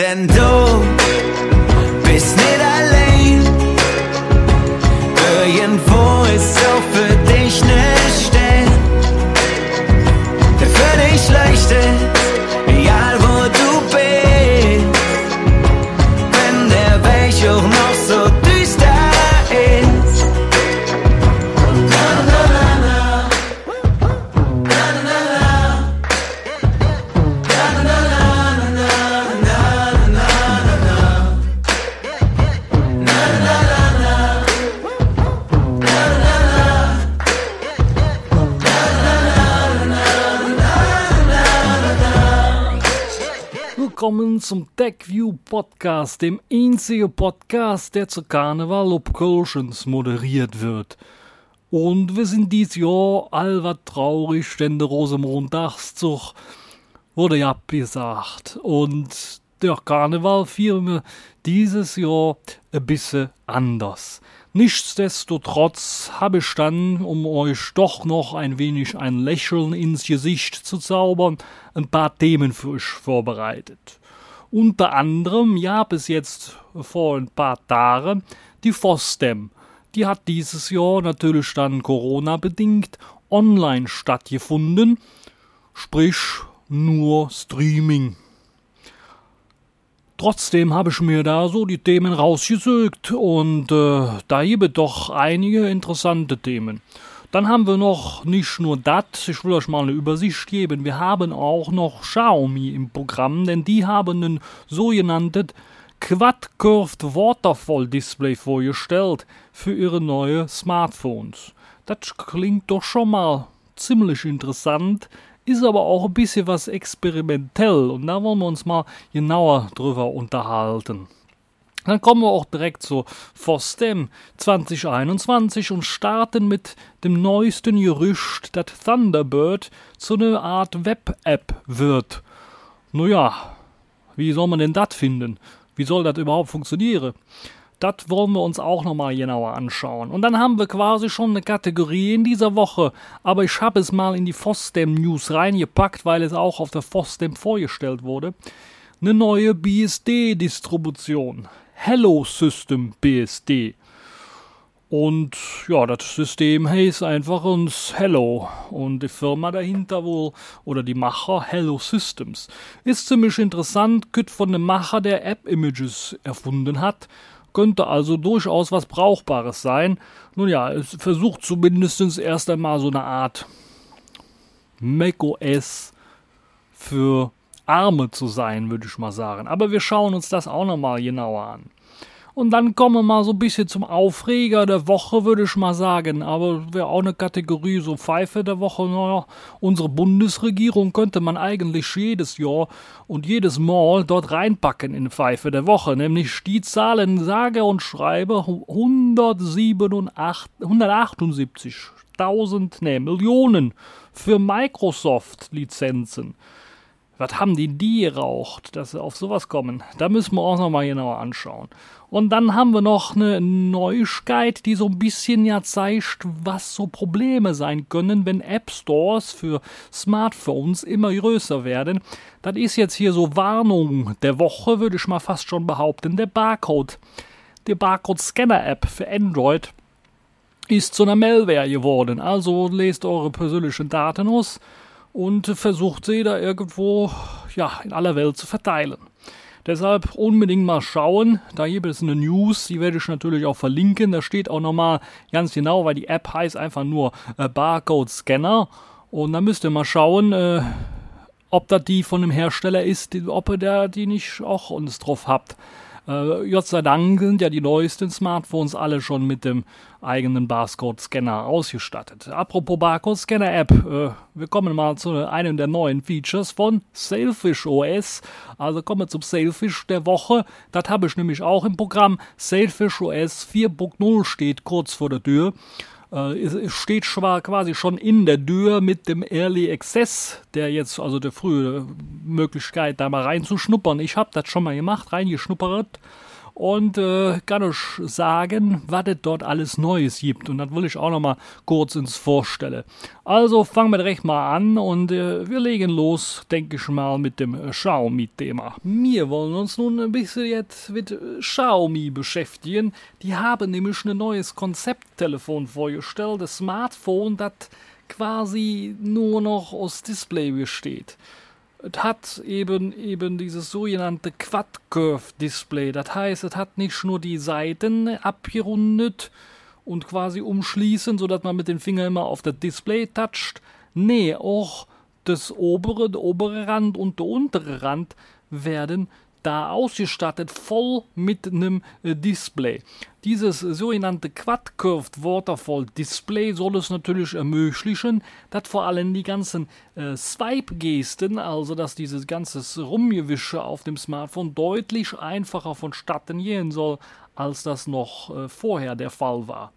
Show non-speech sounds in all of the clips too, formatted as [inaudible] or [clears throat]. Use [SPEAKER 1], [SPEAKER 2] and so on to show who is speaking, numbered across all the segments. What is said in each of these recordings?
[SPEAKER 1] Then don't. TechView Podcast, dem einzigen Podcast, der zu Karneval ob Kölschens moderiert wird. Und wir sind dies Jahr allwat traurig, denn der Rosenmontagszug wurde ja abgesagt. Und der Karneval feiern dieses Jahr ein bisschen anders. Nichtsdestotrotz habe ich dann, um euch doch noch ein wenig ein Lächeln ins Gesicht zu zaubern, ein paar Themen für euch vorbereitet. Unter anderem, ja, bis jetzt vor ein paar Tagen, die FOSDEM. Die hat dieses Jahr natürlich dann Corona-bedingt online stattgefunden, sprich nur Streaming. Trotzdem habe ich mir da so die Themen rausgesögt und äh, da gibt doch einige interessante Themen. Dann haben wir noch nicht nur das, ich will euch mal eine Übersicht geben, wir haben auch noch Xiaomi im Programm, denn die haben ein sogenanntes Quad Curved Waterfall Display vorgestellt für ihre neue Smartphones. Das klingt doch schon mal ziemlich interessant, ist aber auch ein bisschen was experimentell und da wollen wir uns mal genauer drüber unterhalten. Dann kommen wir auch direkt zu FOSDEM 2021 und starten mit dem neuesten Gerücht, dass Thunderbird zu einer Art Web-App wird. Naja, wie soll man denn das finden? Wie soll das überhaupt funktionieren? Das wollen wir uns auch nochmal genauer anschauen. Und dann haben wir quasi schon eine Kategorie in dieser Woche, aber ich habe es mal in die FOSDEM News reingepackt, weil es auch auf der FOSDEM vorgestellt wurde. Eine neue BSD-Distribution. Hello System BSD. Und ja, das System heißt einfach uns Hello. Und die Firma dahinter wohl, oder die Macher Hello Systems. Ist ziemlich interessant, könnte von dem Macher der App Images erfunden hat. Könnte also durchaus was Brauchbares sein. Nun ja, es versucht zumindest erst einmal so eine Art macOS für Arme zu sein, würde ich mal sagen. Aber wir schauen uns das auch nochmal genauer an. Und dann kommen wir mal so ein bisschen zum Aufreger der Woche, würde ich mal sagen. Aber wäre auch eine Kategorie, so Pfeife der Woche. Naja, unsere Bundesregierung könnte man eigentlich jedes Jahr und jedes Mal dort reinpacken in Pfeife der Woche. Nämlich die Zahlen, sage und schreibe, 178.000, nee, Millionen für Microsoft-Lizenzen. Was haben die die geraucht, dass sie auf sowas kommen? Da müssen wir auch nochmal genauer anschauen. Und dann haben wir noch eine Neuigkeit, die so ein bisschen ja zeigt, was so Probleme sein können, wenn App Stores für Smartphones immer größer werden. Das ist jetzt hier so Warnung der Woche, würde ich mal fast schon behaupten. Der Barcode, die Barcode-Scanner-App für Android ist zu einer Malware geworden. Also lest eure persönlichen Daten aus und versucht sie da irgendwo ja, in aller Welt zu verteilen. Deshalb unbedingt mal schauen. Da gibt es eine News, die werde ich natürlich auch verlinken. Da steht auch nochmal ganz genau, weil die App heißt einfach nur äh, Barcode Scanner. Und da müsst ihr mal schauen, äh, ob das die von dem Hersteller ist, ob ihr da die nicht auch uns drauf habt. Äh, Gott sei Dank sind ja die neuesten Smartphones alle schon mit dem eigenen Barcode-Scanner ausgestattet. Apropos Barcode-Scanner-App, äh, wir kommen mal zu einem der neuen Features von Sailfish OS. Also kommen wir zum Sailfish der Woche. Das habe ich nämlich auch im Programm. Sailfish OS 4.0 steht kurz vor der Tür. Äh, steht zwar quasi schon in der Tür mit dem Early Access, der jetzt, also der frühe Möglichkeit, da mal reinzuschnuppern. Ich habe das schon mal gemacht, reingeschnuppert. Und äh, kann euch sagen, was es dort alles Neues gibt. Und das will ich auch noch mal kurz ins Vorstellen. Also fangen wir direkt mal an und äh, wir legen los, denke ich mal, mit dem Xiaomi-Thema. Wir wollen uns nun ein bisschen jetzt mit Xiaomi beschäftigen. Die haben nämlich ein neues Konzepttelefon vorgestellt, das Smartphone, das quasi nur noch aus Display besteht es hat eben eben dieses sogenannte Quad Curve Display. Das heißt, es hat nicht nur die Seiten abgerundet und quasi umschließen, sodass man mit dem Finger immer auf das Display toucht. Nee, auch das obere, der obere Rand und der untere Rand werden da ausgestattet, voll mit einem äh, Display. Dieses sogenannte Quad Curved Waterfall Display soll es natürlich ermöglichen, dass vor allem die ganzen äh, Swipe-Gesten, also dass dieses ganze Rumgewische auf dem Smartphone deutlich einfacher vonstatten gehen soll, als das noch äh, vorher der Fall war.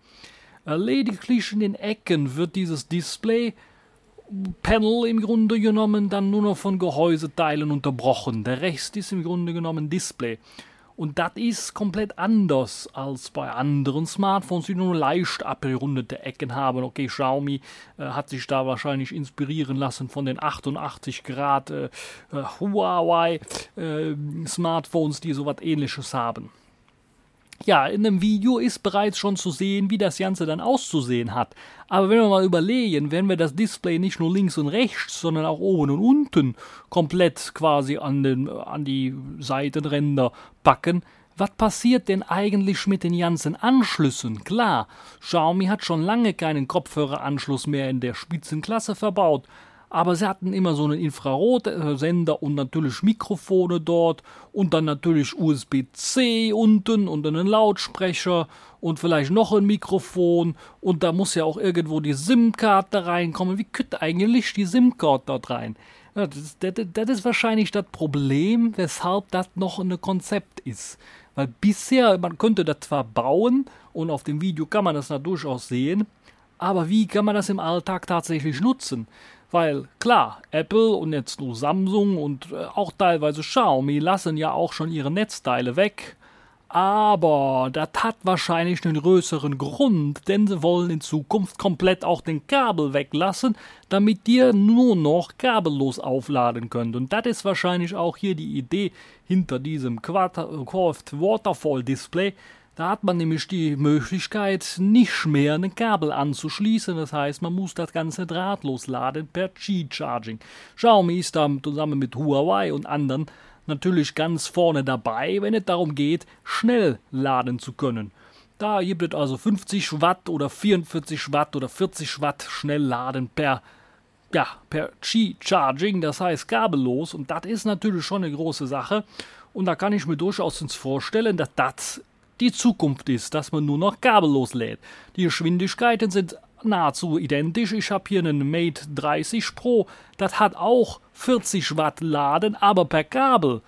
[SPEAKER 1] Äh, lediglich in den Ecken wird dieses Display Panel im Grunde genommen dann nur noch von Gehäuseteilen unterbrochen. Der Rest ist im Grunde genommen Display. Und das ist komplett anders als bei anderen Smartphones, die nur leicht abgerundete Ecken haben. Okay, Xiaomi äh, hat sich da wahrscheinlich inspirieren lassen von den 88 Grad äh, äh, Huawei äh, Smartphones, die sowas ähnliches haben ja, in dem Video ist bereits schon zu sehen, wie das Ganze dann auszusehen hat. Aber wenn wir mal überlegen, wenn wir das Display nicht nur links und rechts, sondern auch oben und unten komplett quasi an, den, an die Seitenränder packen, was passiert denn eigentlich mit den ganzen Anschlüssen? Klar, Xiaomi hat schon lange keinen Kopfhöreranschluss mehr in der Spitzenklasse verbaut, aber sie hatten immer so einen Infrarotsender und natürlich Mikrofone dort und dann natürlich USB-C unten und einen Lautsprecher und vielleicht noch ein Mikrofon und da muss ja auch irgendwo die SIM-Karte reinkommen. Wie könnte eigentlich die SIM-Karte dort rein? Ja, das, das, das ist wahrscheinlich das Problem, weshalb das noch ein Konzept ist. Weil bisher, man könnte das zwar bauen und auf dem Video kann man das da durchaus sehen, aber wie kann man das im Alltag tatsächlich nutzen? Weil klar, Apple und jetzt nur Samsung und äh, auch teilweise Xiaomi lassen ja auch schon ihre Netzteile weg. Aber das hat wahrscheinlich einen größeren Grund, denn sie wollen in Zukunft komplett auch den Kabel weglassen, damit ihr nur noch kabellos aufladen könnt. Und das ist wahrscheinlich auch hier die Idee hinter diesem Curved Waterfall Display, da hat man nämlich die Möglichkeit, nicht mehr ein Kabel anzuschließen. Das heißt, man muss das Ganze drahtlos laden per Qi-Charging. Xiaomi ist da zusammen mit Huawei und anderen natürlich ganz vorne dabei, wenn es darum geht, schnell laden zu können. Da gibt es also 50 Watt oder 44 Watt oder 40 Watt schnell laden per ja, per Qi-Charging, das heißt kabellos. Und das ist natürlich schon eine große Sache. Und da kann ich mir durchaus vorstellen, dass das die Zukunft ist, dass man nur noch kabellos lädt. Die Geschwindigkeiten sind nahezu identisch. Ich habe hier einen Mate 30 Pro, das hat auch 40 Watt Laden, aber per Kabel.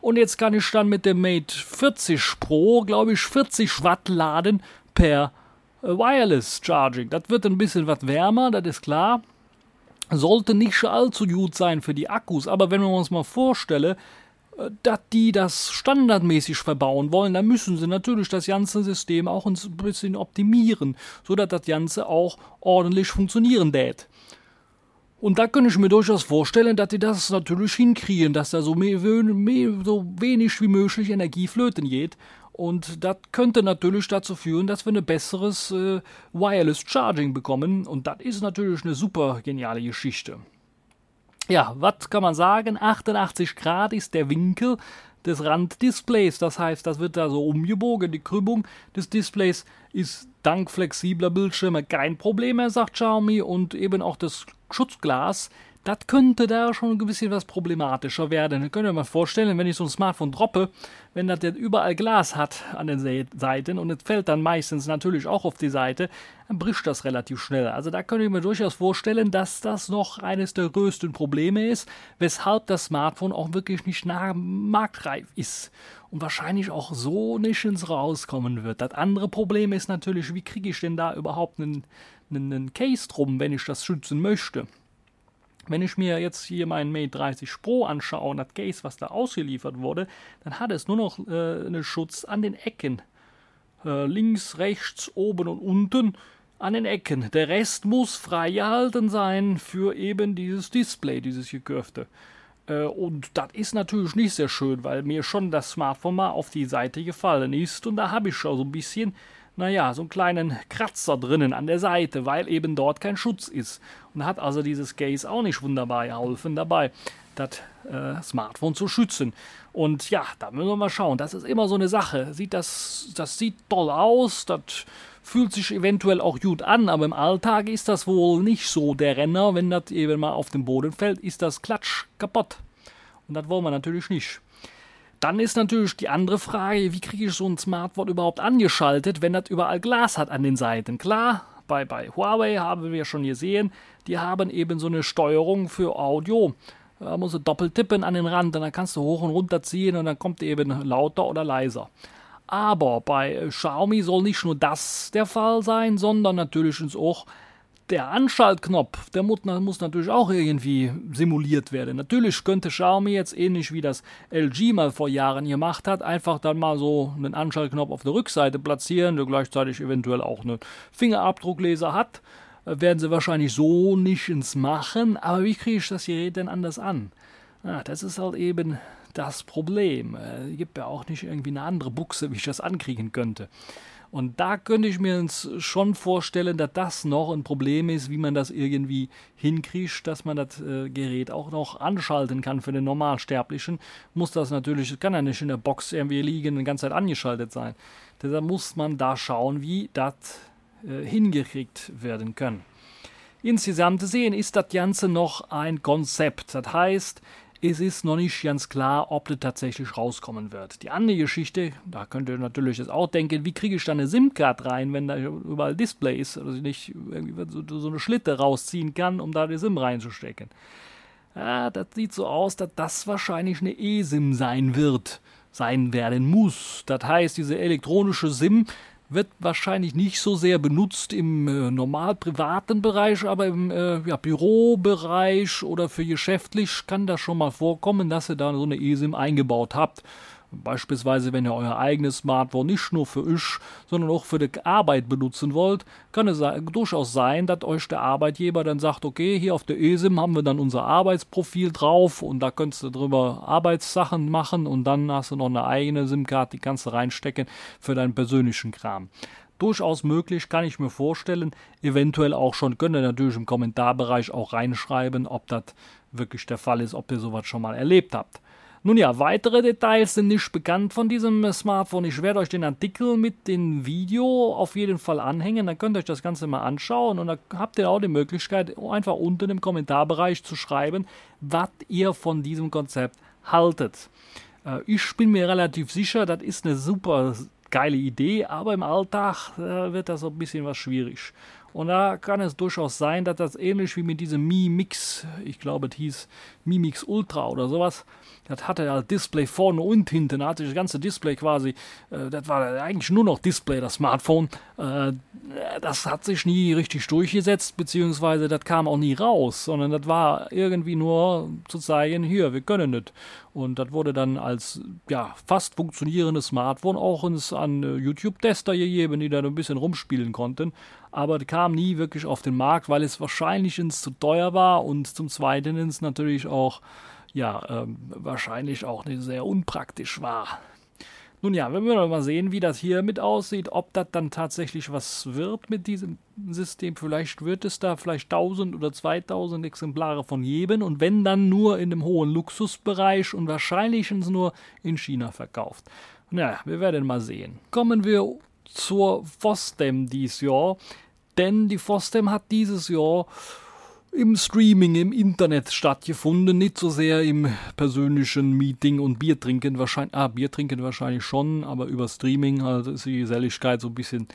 [SPEAKER 1] Und jetzt kann ich dann mit dem Mate 40 Pro, glaube ich, 40 Watt laden per äh, Wireless Charging. Das wird ein bisschen was wärmer, das ist klar. Sollte nicht allzu gut sein für die Akkus, aber wenn wir uns mal vorstellen, dass die das standardmäßig verbauen wollen, dann müssen sie natürlich das ganze System auch ein bisschen optimieren, sodass das Ganze auch ordentlich funktionieren lädt. Und da könnte ich mir durchaus vorstellen, dass die das natürlich hinkriegen, dass da so, mehr, mehr, so wenig wie möglich Energie flöten geht. Und das könnte natürlich dazu führen, dass wir ein besseres äh, Wireless Charging bekommen. Und das ist natürlich eine super geniale Geschichte. Ja, was kann man sagen? 88 Grad ist der Winkel des Randdisplays. Das heißt, das wird da so umgebogen. Die Krümmung des Displays ist dank flexibler Bildschirme kein Problem mehr, sagt Xiaomi. Und eben auch das Schutzglas das könnte da schon ein bisschen was problematischer werden. Könnt ihr mal vorstellen, wenn ich so ein Smartphone droppe, wenn das jetzt überall Glas hat an den Seiten und es fällt dann meistens natürlich auch auf die Seite, dann bricht das relativ schnell. Also da könnte ich mir durchaus vorstellen, dass das noch eines der größten Probleme ist, weshalb das Smartphone auch wirklich nicht nah marktreif ist und wahrscheinlich auch so nicht ins Rauskommen wird. Das andere Problem ist natürlich, wie kriege ich denn da überhaupt einen, einen Case drum, wenn ich das schützen möchte? Wenn ich mir jetzt hier meinen Mate 30 Pro anschaue und das Case, was da ausgeliefert wurde, dann hat es nur noch äh, einen Schutz an den Ecken. Äh, links, rechts, oben und unten an den Ecken. Der Rest muss freigehalten sein für eben dieses Display, dieses gekurfte. Äh, und das ist natürlich nicht sehr schön, weil mir schon das Smartphone mal auf die Seite gefallen ist und da habe ich schon so ein bisschen naja, so einen kleinen Kratzer drinnen an der Seite, weil eben dort kein Schutz ist. Und hat also dieses Case auch nicht wunderbar geholfen dabei, das äh, Smartphone zu schützen. Und ja, da müssen wir mal schauen. Das ist immer so eine Sache. Sieht das, das sieht toll aus, das fühlt sich eventuell auch gut an, aber im Alltag ist das wohl nicht so der Renner. Wenn das eben mal auf den Boden fällt, ist das klatsch kaputt. Und das wollen wir natürlich nicht. Dann ist natürlich die andere Frage, wie kriege ich so ein Smartphone überhaupt angeschaltet, wenn das überall Glas hat an den Seiten? Klar, bei, bei Huawei haben wir schon gesehen, die haben eben so eine Steuerung für Audio. Da musst du doppelt tippen an den Rand und dann kannst du hoch und runter ziehen und dann kommt eben lauter oder leiser. Aber bei Xiaomi soll nicht nur das der Fall sein, sondern natürlich auch der Anschaltknopf, der muss natürlich auch irgendwie simuliert werden. Natürlich könnte Xiaomi jetzt ähnlich wie das LG mal vor Jahren gemacht hat, einfach dann mal so einen Anschaltknopf auf der Rückseite platzieren, der gleichzeitig eventuell auch einen Fingerabdruckleser hat. Äh, werden sie wahrscheinlich so nicht ins Machen, aber wie kriege ich das Gerät denn anders an? Ja, das ist halt eben das Problem. Es äh, gibt ja auch nicht irgendwie eine andere Buchse, wie ich das ankriegen könnte. Und da könnte ich mir schon vorstellen, dass das noch ein Problem ist, wie man das irgendwie hinkriegt, dass man das äh, Gerät auch noch anschalten kann für den Normalsterblichen. Muss das natürlich, kann ja nicht in der Box irgendwie liegen, die ganze Zeit angeschaltet sein. Deshalb muss man da schauen, wie das äh, hingekriegt werden kann. Insgesamt sehen ist das Ganze noch ein Konzept. Das heißt, es ist noch nicht ganz klar, ob das tatsächlich rauskommen wird. Die andere Geschichte, da könnt ihr natürlich jetzt auch denken, wie kriege ich da eine SIM-Card rein, wenn da überall Display ist, dass ich nicht irgendwie so, eine Schlitte rausziehen kann, um da die SIM reinzustecken. Ja, das sieht so aus, dass das wahrscheinlich eine eSIM sein wird, sein werden muss. Das heißt, diese elektronische SIM wird wahrscheinlich nicht so sehr benutzt im äh, normal privaten Bereich, aber im äh, ja, Bürobereich oder für geschäftlich kann das schon mal vorkommen, dass ihr da so eine eSIM eingebaut habt. Beispielsweise, wenn ihr euer eigenes Smartphone nicht nur für euch, sondern auch für die Arbeit benutzen wollt, kann es durchaus sein, dass euch der Arbeitgeber dann sagt, okay, hier auf der eSIM haben wir dann unser Arbeitsprofil drauf und da könntest du drüber Arbeitssachen machen und dann hast du noch eine eigene SIM-Karte, die kannst du reinstecken für deinen persönlichen Kram durchaus möglich, kann ich mir vorstellen. Eventuell auch schon, könnt ihr natürlich im Kommentarbereich auch reinschreiben, ob das wirklich der Fall ist, ob ihr sowas schon mal erlebt habt. Nun ja, weitere Details sind nicht bekannt von diesem Smartphone. Ich werde euch den Artikel mit dem Video auf jeden Fall anhängen. Dann könnt ihr euch das Ganze mal anschauen und dann habt ihr auch die Möglichkeit, einfach unten im Kommentarbereich zu schreiben, was ihr von diesem Konzept haltet. Äh, ich bin mir relativ sicher, das ist eine super geile Idee, aber im Alltag äh, wird das so ein bisschen was schwierig. Und da kann es durchaus sein, dass das ähnlich wie mit diesem Mi Mix, ich glaube, es hieß Mi Mix Ultra oder sowas, das hatte halt Display vorne und hinten, da hatte das ganze Display quasi, äh, das war eigentlich nur noch Display, das Smartphone. Äh, das hat sich nie richtig durchgesetzt, beziehungsweise das kam auch nie raus, sondern das war irgendwie nur zu zeigen, hier, wir können das. Und das wurde dann als ja, fast funktionierendes Smartphone auch uns an äh, YouTube-Tester gegeben, die da ein bisschen rumspielen konnten. Aber kam nie wirklich auf den Markt, weil es wahrscheinlich zu teuer war und zum Zweiten ins natürlich auch ja, ähm, wahrscheinlich auch nicht sehr unpraktisch war. Nun ja, wenn wir mal sehen, wie das hier mit aussieht, ob das dann tatsächlich was wird mit diesem System. Vielleicht wird es da vielleicht 1000 oder 2000 Exemplare von jedem und wenn dann nur in dem hohen Luxusbereich und wahrscheinlich nur in China verkauft. Naja, wir werden mal sehen. Kommen wir zur FOSDEM dieses Jahr, denn die FOSDEM hat dieses Jahr im Streaming, im Internet stattgefunden, nicht so sehr im persönlichen Meeting und Bier trinken wahrscheinlich, ah, Bier trinken wahrscheinlich schon, aber über Streaming also ist die Geselligkeit so ein bisschen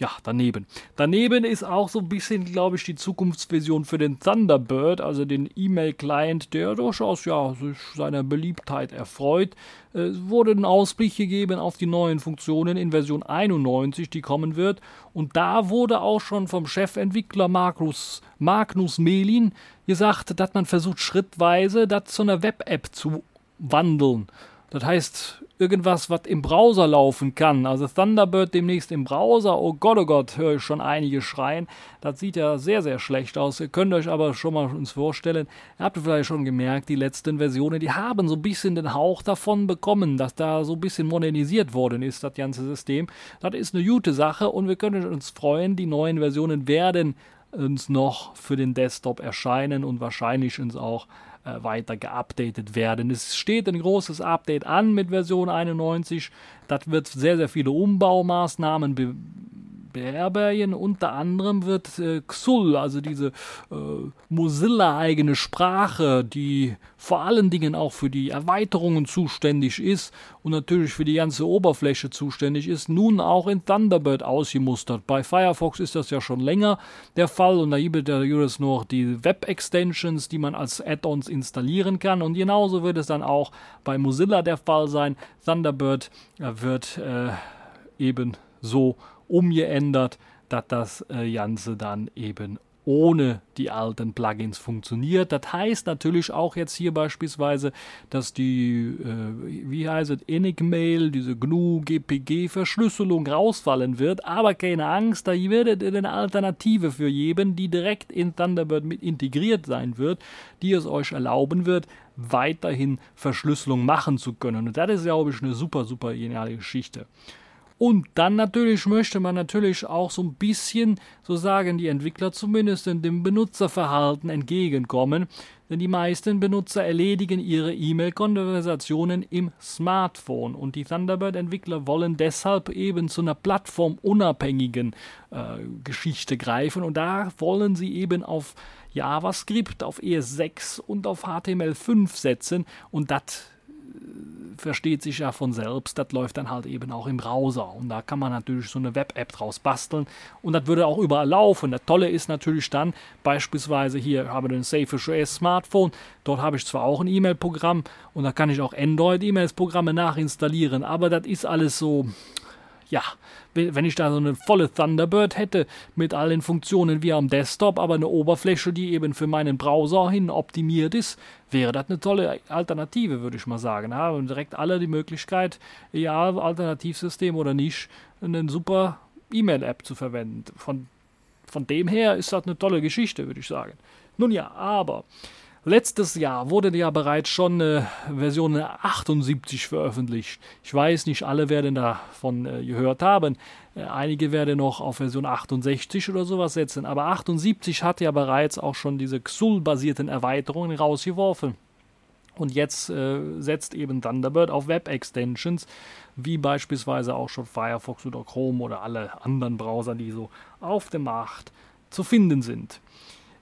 [SPEAKER 1] ja, daneben. Daneben ist auch so ein bisschen, glaube ich, die Zukunftsvision für den Thunderbird, also den E-Mail-Client, der durchaus ja sich seiner Beliebtheit erfreut. Es wurde ein Ausblick gegeben auf die neuen Funktionen in Version 91, die kommen wird. Und da wurde auch schon vom Chefentwickler Markus, Magnus Melin gesagt, dass man versucht, schrittweise das zu einer Web-App zu wandeln. Das heißt, irgendwas, was im Browser laufen kann. Also Thunderbird demnächst im Browser. Oh Gott, oh Gott, höre ich schon einige schreien. Das sieht ja sehr, sehr schlecht aus. Ihr könnt euch aber schon mal uns vorstellen. Ihr habt vielleicht schon gemerkt, die letzten Versionen, die haben so ein bisschen den Hauch davon bekommen, dass da so ein bisschen modernisiert worden ist, das ganze System. Das ist eine gute Sache und wir können uns freuen, die neuen Versionen werden uns noch für den Desktop erscheinen und wahrscheinlich uns auch äh, weiter geupdatet werden. Es steht ein großes Update an mit Version 91. Das wird sehr, sehr viele Umbaumaßnahmen be beherbergen. Unter anderem wird äh, XUL, also diese äh, Mozilla-eigene Sprache, die vor allen Dingen auch für die Erweiterungen zuständig ist und natürlich für die ganze Oberfläche zuständig ist, nun auch in Thunderbird ausgemustert. Bei Firefox ist das ja schon länger der Fall und da gibt es noch die Web-Extensions, die man als Add-ons installieren kann und genauso wird es dann auch bei Mozilla der Fall sein. Thunderbird äh, wird äh, eben so umgeändert, dass das äh, Ganze dann eben ohne die alten Plugins funktioniert. Das heißt natürlich auch jetzt hier beispielsweise, dass die, äh, wie heißt es, Enigmail, diese GNU GPG Verschlüsselung rausfallen wird, aber keine Angst, da wird es eine Alternative für jeden, die direkt in Thunderbird mit integriert sein wird, die es euch erlauben wird, weiterhin Verschlüsselung machen zu können. Und das ist, glaube ich, eine super, super geniale Geschichte. Und dann natürlich möchte man natürlich auch so ein bisschen, so sagen die Entwickler zumindest, in dem Benutzerverhalten entgegenkommen. Denn die meisten Benutzer erledigen ihre E-Mail-Konversationen im Smartphone. Und die Thunderbird-Entwickler wollen deshalb eben zu einer plattformunabhängigen äh, Geschichte greifen. Und da wollen sie eben auf JavaScript, auf ES6 und auf HTML5 setzen. Und das versteht sich ja von selbst, das läuft dann halt eben auch im Browser. Und da kann man natürlich so eine Web-App draus basteln. Und das würde auch überall laufen. Das Tolle ist natürlich dann, beispielsweise hier habe ich ein Safe OS Smartphone. Dort habe ich zwar auch ein E-Mail-Programm und da kann ich auch Android-E-Mails-Programme nachinstallieren, aber das ist alles so, ja, wenn ich da so eine volle Thunderbird hätte mit allen Funktionen wie am Desktop, aber eine Oberfläche, die eben für meinen Browser hin optimiert ist, wäre das eine tolle Alternative, würde ich mal sagen. Haben direkt alle die Möglichkeit, ja, Alternativsystem oder nicht, eine super E-Mail-App zu verwenden. Von, von dem her ist das eine tolle Geschichte, würde ich sagen. Nun ja, aber Letztes Jahr wurde ja bereits schon äh, Version 78 veröffentlicht. Ich weiß nicht, alle werden davon äh, gehört haben. Äh, einige werden noch auf Version 68 oder sowas setzen. Aber 78 hat ja bereits auch schon diese XUL-basierten Erweiterungen rausgeworfen. Und jetzt äh, setzt eben Thunderbird auf Web-Extensions, wie beispielsweise auch schon Firefox oder Chrome oder alle anderen Browser, die so auf dem Markt zu finden sind.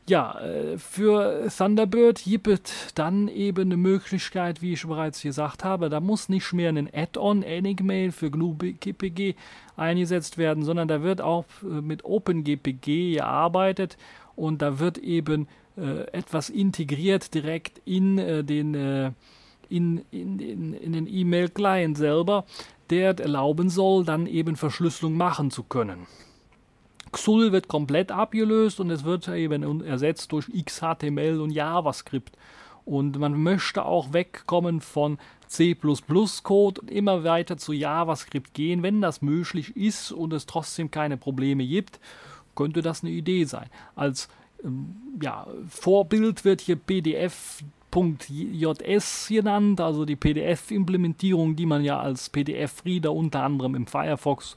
[SPEAKER 1] Ja, äh, für Thunderbird gibt es dann eben eine Möglichkeit, wie ich bereits gesagt habe, da muss nicht mehr ein Add-on Enigmail für GNU-GPG eingesetzt werden, sondern da wird auch äh, mit OpenGPG gearbeitet und da wird eben äh, etwas integriert direkt in äh, den äh, in, in, in, in den E-Mail-Client selber, der erlauben soll, dann eben Verschlüsselung machen zu können. XUL wird komplett abgelöst und es wird eben ersetzt durch XHTML und JavaScript. Und man möchte auch wegkommen von C++-Code und immer weiter zu JavaScript gehen. Wenn das möglich ist und es trotzdem keine Probleme gibt, könnte das eine Idee sein. Als ähm, ja, Vorbild wird hier PDF .js genannt, also die PDF-Implementierung, die man ja als PDF-Reader unter anderem im Firefox,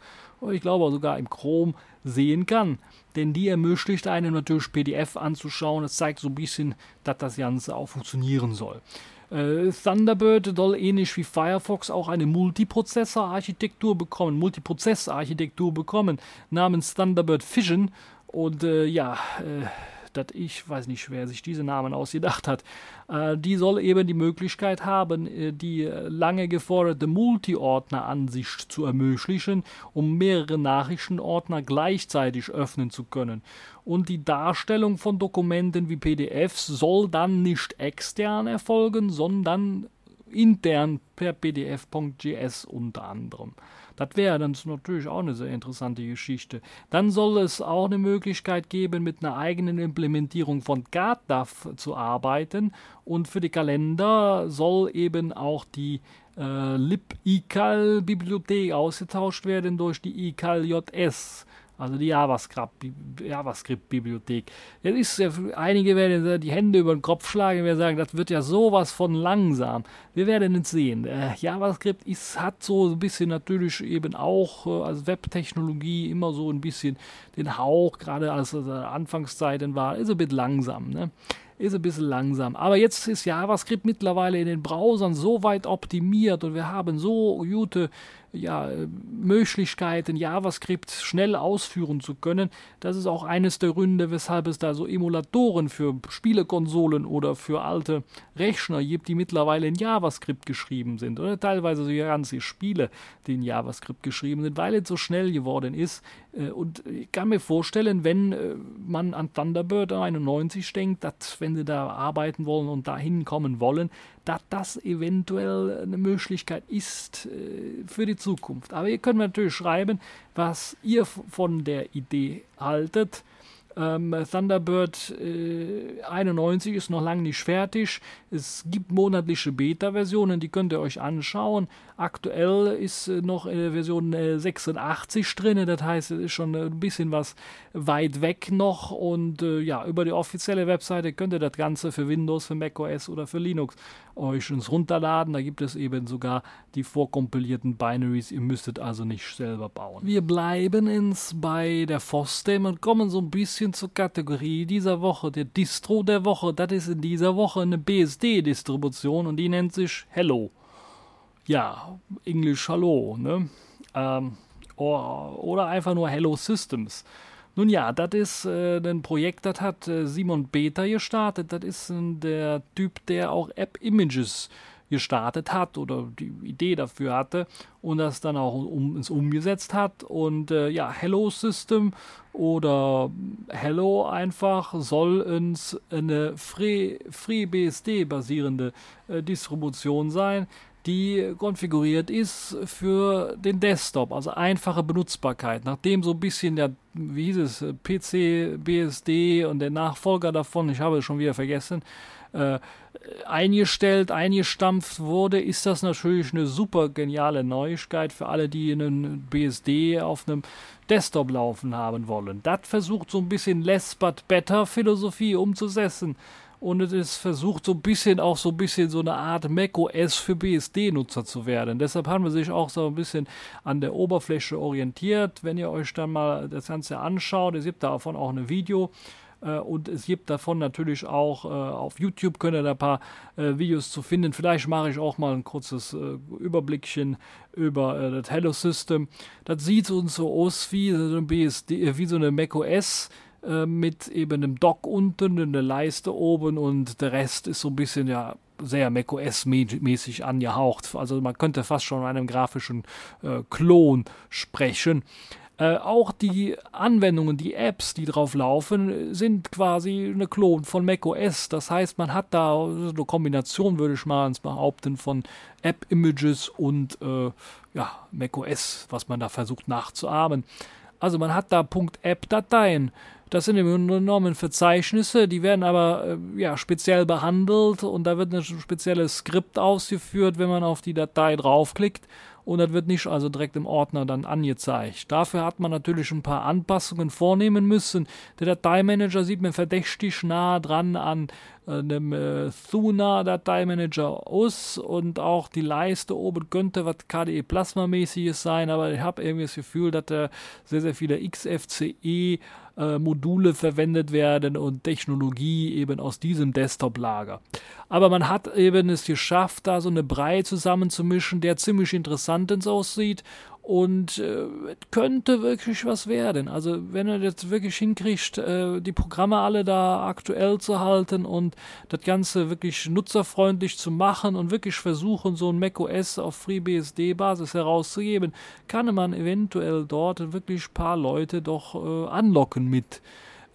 [SPEAKER 1] ich glaube sogar im Chrome sehen kann. Denn die ermöglicht einem natürlich PDF anzuschauen. Es zeigt so ein bisschen, dass das Ganze auch funktionieren soll. Äh, Thunderbird soll ähnlich wie Firefox auch eine Multiprozessor-Architektur bekommen, Multiprozess-Architektur bekommen, namens Thunderbird Fission. Und äh, ja, äh, das ich weiß nicht, wer sich diese Namen ausgedacht hat, äh, die soll eben die Möglichkeit haben, äh, die lange geforderte Multi-Ordner-Ansicht zu ermöglichen, um mehrere Nachrichtenordner gleichzeitig öffnen zu können. Und die Darstellung von Dokumenten wie PDFs soll dann nicht extern erfolgen, sondern intern per pdf.js unter anderem. Das wäre dann natürlich auch eine sehr interessante Geschichte. Dann soll es auch eine Möglichkeit geben, mit einer eigenen Implementierung von GATDAF zu arbeiten. Und für die Kalender soll eben auch die äh, lib-ical-Bibliothek ausgetauscht werden durch die ical-js also die JavaScript-Bibliothek. Ja, einige werden die Hände über den Kopf schlagen, wir sagen, das wird ja sowas von langsam. Wir werden es sehen. Äh, JavaScript ist, hat so ein bisschen natürlich eben auch äh, als Webtechnologie immer so ein bisschen den Hauch, gerade als es Anfangszeiten war, ist ein bisschen langsam. Ne? ist ein bisschen langsam. Aber jetzt ist JavaScript mittlerweile in den Browsern so weit optimiert und wir haben so gute ja, Möglichkeiten, JavaScript schnell ausführen zu können. Das ist auch eines der Gründe, weshalb es da so Emulatoren für Spielekonsolen oder für alte Rechner gibt, die mittlerweile in JavaScript geschrieben sind. Oder teilweise so ganze Spiele, die in JavaScript geschrieben sind, weil es so schnell geworden ist. Äh, und ich kann mir vorstellen, wenn äh, man an Thunderbird 91 denkt, dass wenn sie da arbeiten wollen und dahin kommen wollen, dass das eventuell eine Möglichkeit ist äh, für die Zukunft. Aber ihr könnt natürlich schreiben, was ihr von der Idee haltet. Ähm, Thunderbird äh, 91 ist noch lange nicht fertig. Es gibt monatliche Beta-Versionen, die könnt ihr euch anschauen. Aktuell ist äh, noch äh, Version 86 drin, das heißt, es ist schon ein bisschen was weit weg noch. Und äh, ja, über die offizielle Webseite könnt ihr das Ganze für Windows, für macOS oder für Linux euch ins runterladen. Da gibt es eben sogar die vorkompilierten Binaries. Ihr müsstet also nicht selber bauen. Wir bleiben ins bei der FOSDEM und kommen so ein bisschen zur Kategorie dieser Woche. Der Distro der Woche, das ist in dieser Woche eine BSD-Distribution und die nennt sich Hello. Ja, Englisch Hallo, ne? Ähm, oder einfach nur Hello Systems. Nun ja, das ist äh, ein Projekt, das hat äh, Simon Beta gestartet. Das ist äh, der Typ, der auch App Images gestartet hat oder die Idee dafür hatte und das dann auch um, umgesetzt hat. Und äh, ja, Hello System oder Hello einfach soll uns eine Free, FreeBSD basierende äh, Distribution sein, die konfiguriert ist für den Desktop, also einfache Benutzbarkeit. Nachdem so ein bisschen der, wie hieß es, PC, BSD und der Nachfolger davon, ich habe es schon wieder vergessen, äh, eingestellt, eingestampft wurde, ist das natürlich eine super geniale Neuigkeit für alle, die einen BSD auf einem Desktop laufen haben wollen. Das versucht so ein bisschen Less but Better Philosophie umzusetzen und es ist versucht so ein bisschen auch so ein bisschen so eine Art macOS für BSD-Nutzer zu werden. Deshalb haben wir sich auch so ein bisschen an der Oberfläche orientiert. Wenn ihr euch dann mal das Ganze anschaut, es gibt davon auch ein Video, äh, und es gibt davon natürlich auch äh, auf YouTube könnt ihr da ein paar äh, Videos zu finden. Vielleicht mache ich auch mal ein kurzes Überblickchen über das Hello System. Das sieht uns so aus wie so eine BSD, wie so eine macOS mit eben einem Dock unten, eine Leiste oben und der Rest ist so ein bisschen ja sehr macOS-mäßig angehaucht. Also man könnte fast schon von einem grafischen äh, Klon sprechen. Äh, auch die Anwendungen, die Apps, die drauf laufen, sind quasi eine Klon von macOS. Das heißt, man hat da eine Kombination, würde ich mal behaupten, von App-Images und äh, ja, macOS, was man da versucht nachzuahmen. Also man hat da .app-Dateien. Das sind im Grunde genommen Verzeichnisse, die werden aber äh, ja, speziell behandelt und da wird ein spezielles Skript ausgeführt, wenn man auf die Datei draufklickt und das wird nicht also direkt im Ordner dann angezeigt. Dafür hat man natürlich ein paar Anpassungen vornehmen müssen. Der Dateimanager sieht mir verdächtig nah dran an äh, einem äh, Thuna-Dateimanager aus und auch die Leiste oben könnte was KDE Plasma-mäßiges sein, aber ich habe irgendwie das Gefühl, dass da sehr, sehr viele XFCE äh, Module verwendet werden und Technologie eben aus diesem Desktop-Lager. Aber man hat eben es geschafft, da so eine Brei zusammenzumischen, der ziemlich interessant aussieht und äh, könnte wirklich was werden. Also wenn er jetzt wirklich hinkriegt, äh, die Programme alle da aktuell zu halten und das Ganze wirklich nutzerfreundlich zu machen und wirklich versuchen, so ein macOS auf FreeBSD-Basis herauszugeben, kann man eventuell dort wirklich ein paar Leute doch äh, anlocken mit.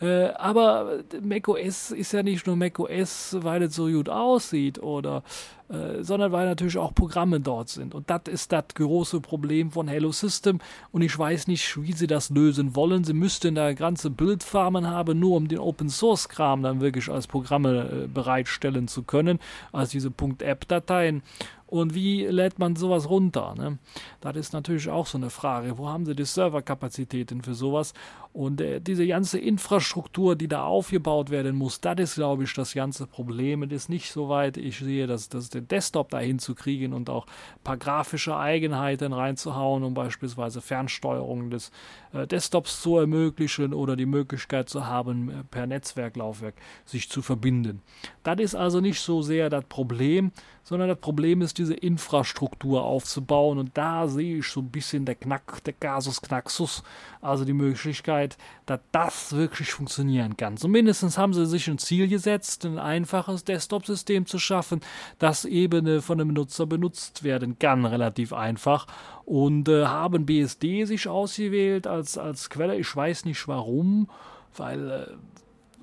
[SPEAKER 1] Äh, aber macOS ist ja nicht nur macOS, weil es so gut aussieht oder äh, sondern weil natürlich auch Programme dort sind. Und das ist das große Problem von Hello System. Und ich weiß nicht, wie sie das lösen wollen. Sie müssten da ganze Bildfarmen haben, nur um den Open Source Kram dann wirklich als Programme äh, bereitstellen zu können, als diese .app-Dateien. Und wie lädt man sowas runter? Ne? Das ist natürlich auch so eine Frage. Wo haben sie die Serverkapazitäten für sowas? Und äh, diese ganze Infrastruktur, die da aufgebaut werden muss, das ist, glaube ich, das ganze Problem. Es ist nicht so weit, ich sehe, dass, dass den Desktop da hinzukriegen und auch ein paar grafische Eigenheiten reinzuhauen, um beispielsweise Fernsteuerung des äh, Desktops zu ermöglichen oder die Möglichkeit zu haben, äh, per Netzwerklaufwerk sich zu verbinden. Das ist also nicht so sehr das Problem, sondern das Problem ist, diese Infrastruktur aufzubauen. Und da sehe ich so ein bisschen der Knack, der Casus Knaxus, also die Möglichkeit, dass das wirklich funktionieren kann. Zumindest haben sie sich ein Ziel gesetzt, ein einfaches Desktop-System zu schaffen, das eben von einem Nutzer benutzt werden kann, relativ einfach. Und äh, haben BSD sich ausgewählt als, als Quelle. Ich weiß nicht warum, weil äh,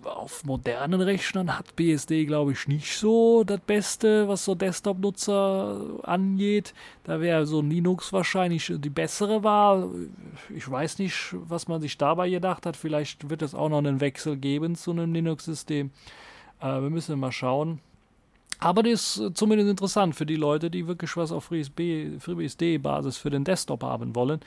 [SPEAKER 1] auf modernen Rechnern hat BSD, glaube ich, nicht so das Beste, was so Desktop-Nutzer angeht. Da wäre so Linux wahrscheinlich die bessere Wahl. Ich weiß nicht, was man sich dabei gedacht hat. Vielleicht wird es auch noch einen Wechsel geben zu einem Linux-System. Äh, wir müssen mal schauen. Aber das ist zumindest interessant für die Leute, die wirklich was auf FreeBSD-Basis für den Desktop haben wollen.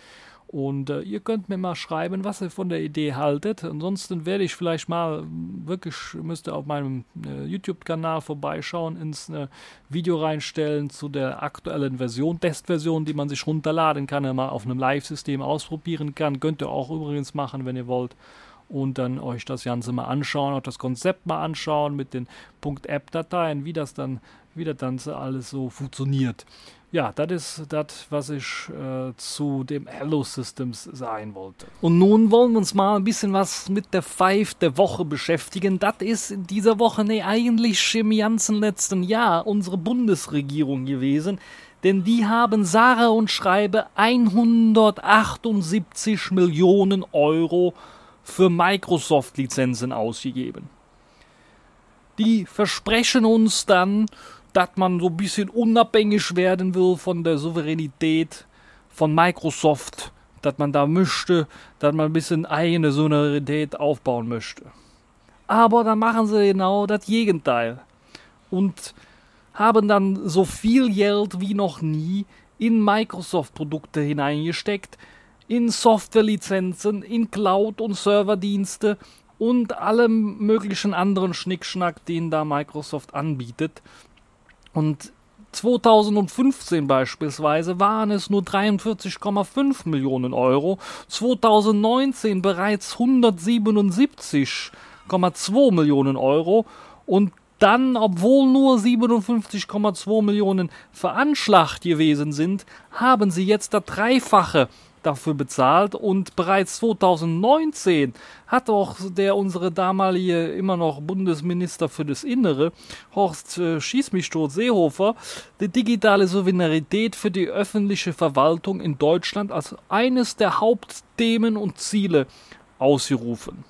[SPEAKER 1] Und äh, ihr könnt mir mal schreiben, was ihr von der Idee haltet. Ansonsten werde ich vielleicht mal wirklich, müsst ihr auf meinem äh, YouTube-Kanal vorbeischauen, ins äh, Video reinstellen zu der aktuellen Version, Testversion, die man sich runterladen kann, mal auf einem Live-System ausprobieren kann. Könnt ihr auch übrigens machen, wenn ihr wollt. Und dann euch das Ganze mal anschauen, auch das Konzept mal anschauen mit den .app-Dateien, wie das dann, wie das dann alles so funktioniert ja, das ist das, was ich äh, zu dem Hello Systems sagen wollte. Und nun wollen wir uns mal ein bisschen was mit der Five der Woche beschäftigen. Das ist in dieser Woche, nee, eigentlich im ganzen letzten Jahr unsere Bundesregierung gewesen. Denn die haben sage und schreibe 178 Millionen Euro für Microsoft-Lizenzen ausgegeben. Die versprechen uns dann dass man so ein bisschen unabhängig werden will von der Souveränität von Microsoft, dass man da möchte, dass man ein bisschen eigene Souveränität aufbauen möchte. Aber da machen sie genau das Gegenteil und haben dann so viel Geld wie noch nie in Microsoft-Produkte hineingesteckt, in Softwarelizenzen, in Cloud- und Serverdienste und allem möglichen anderen Schnickschnack, den da Microsoft anbietet. Und 2015 beispielsweise waren es nur 43,5 Millionen Euro, 2019 bereits 177,2 Millionen Euro und dann, obwohl nur 57,2 Millionen veranschlagt gewesen sind, haben sie jetzt das Dreifache dafür bezahlt und bereits 2019 hat auch der unsere damalige immer noch Bundesminister für das Innere Horst äh, Schieß Seehofer die digitale Souveränität für die öffentliche Verwaltung in Deutschland als eines der Hauptthemen und Ziele ausgerufen.